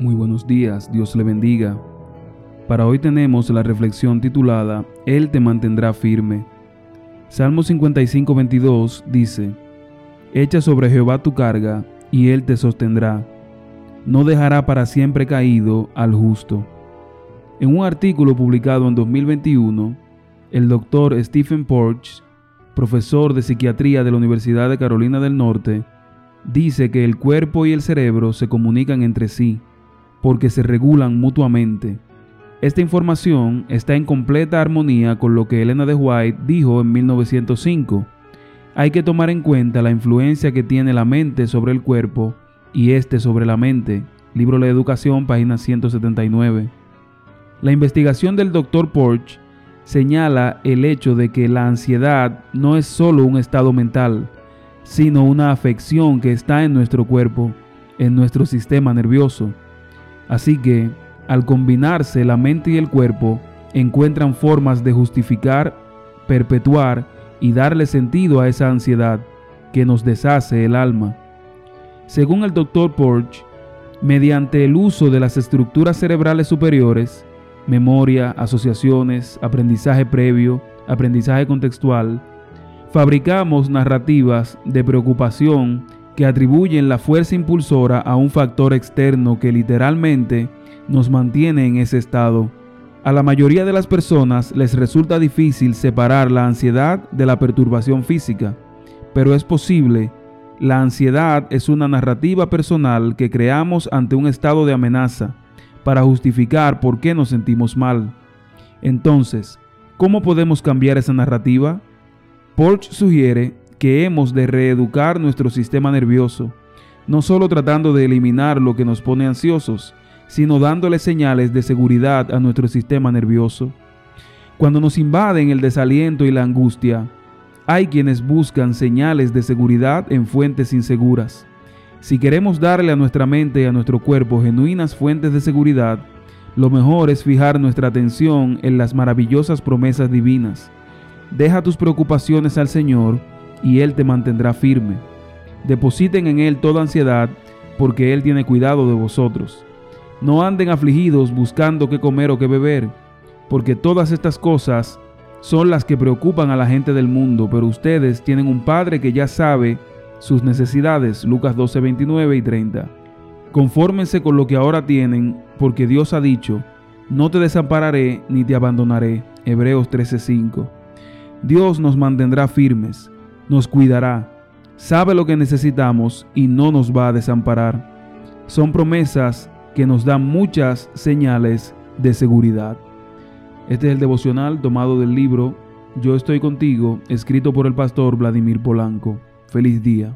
Muy buenos días, Dios le bendiga. Para hoy tenemos la reflexión titulada Él te mantendrá firme. Salmo 55, 22 dice, Echa sobre Jehová tu carga, y Él te sostendrá. No dejará para siempre caído al justo. En un artículo publicado en 2021, el doctor Stephen Porch, profesor de psiquiatría de la Universidad de Carolina del Norte, dice que el cuerpo y el cerebro se comunican entre sí porque se regulan mutuamente. Esta información está en completa armonía con lo que Elena de White dijo en 1905. Hay que tomar en cuenta la influencia que tiene la mente sobre el cuerpo y este sobre la mente. Libro La Educación, página 179. La investigación del Dr. Porch señala el hecho de que la ansiedad no es solo un estado mental, sino una afección que está en nuestro cuerpo, en nuestro sistema nervioso. Así que, al combinarse la mente y el cuerpo, encuentran formas de justificar, perpetuar y darle sentido a esa ansiedad que nos deshace el alma. Según el Dr. Porch, mediante el uso de las estructuras cerebrales superiores, memoria, asociaciones, aprendizaje previo, aprendizaje contextual, fabricamos narrativas de preocupación que atribuyen la fuerza impulsora a un factor externo que literalmente nos mantiene en ese estado. A la mayoría de las personas les resulta difícil separar la ansiedad de la perturbación física, pero es posible. La ansiedad es una narrativa personal que creamos ante un estado de amenaza para justificar por qué nos sentimos mal. Entonces, ¿cómo podemos cambiar esa narrativa? Porch sugiere que hemos de reeducar nuestro sistema nervioso, no solo tratando de eliminar lo que nos pone ansiosos, sino dándole señales de seguridad a nuestro sistema nervioso. Cuando nos invaden el desaliento y la angustia, hay quienes buscan señales de seguridad en fuentes inseguras. Si queremos darle a nuestra mente y a nuestro cuerpo genuinas fuentes de seguridad, lo mejor es fijar nuestra atención en las maravillosas promesas divinas. Deja tus preocupaciones al Señor y Él te mantendrá firme. Depositen en Él toda ansiedad, porque Él tiene cuidado de vosotros. No anden afligidos buscando qué comer o qué beber, porque todas estas cosas son las que preocupan a la gente del mundo, pero ustedes tienen un Padre que ya sabe sus necesidades. Lucas 12, 29 y 30. Confórmense con lo que ahora tienen, porque Dios ha dicho, no te desampararé ni te abandonaré. Hebreos 13:5. Dios nos mantendrá firmes nos cuidará, sabe lo que necesitamos y no nos va a desamparar. Son promesas que nos dan muchas señales de seguridad. Este es el devocional tomado del libro Yo estoy contigo, escrito por el pastor Vladimir Polanco. Feliz día.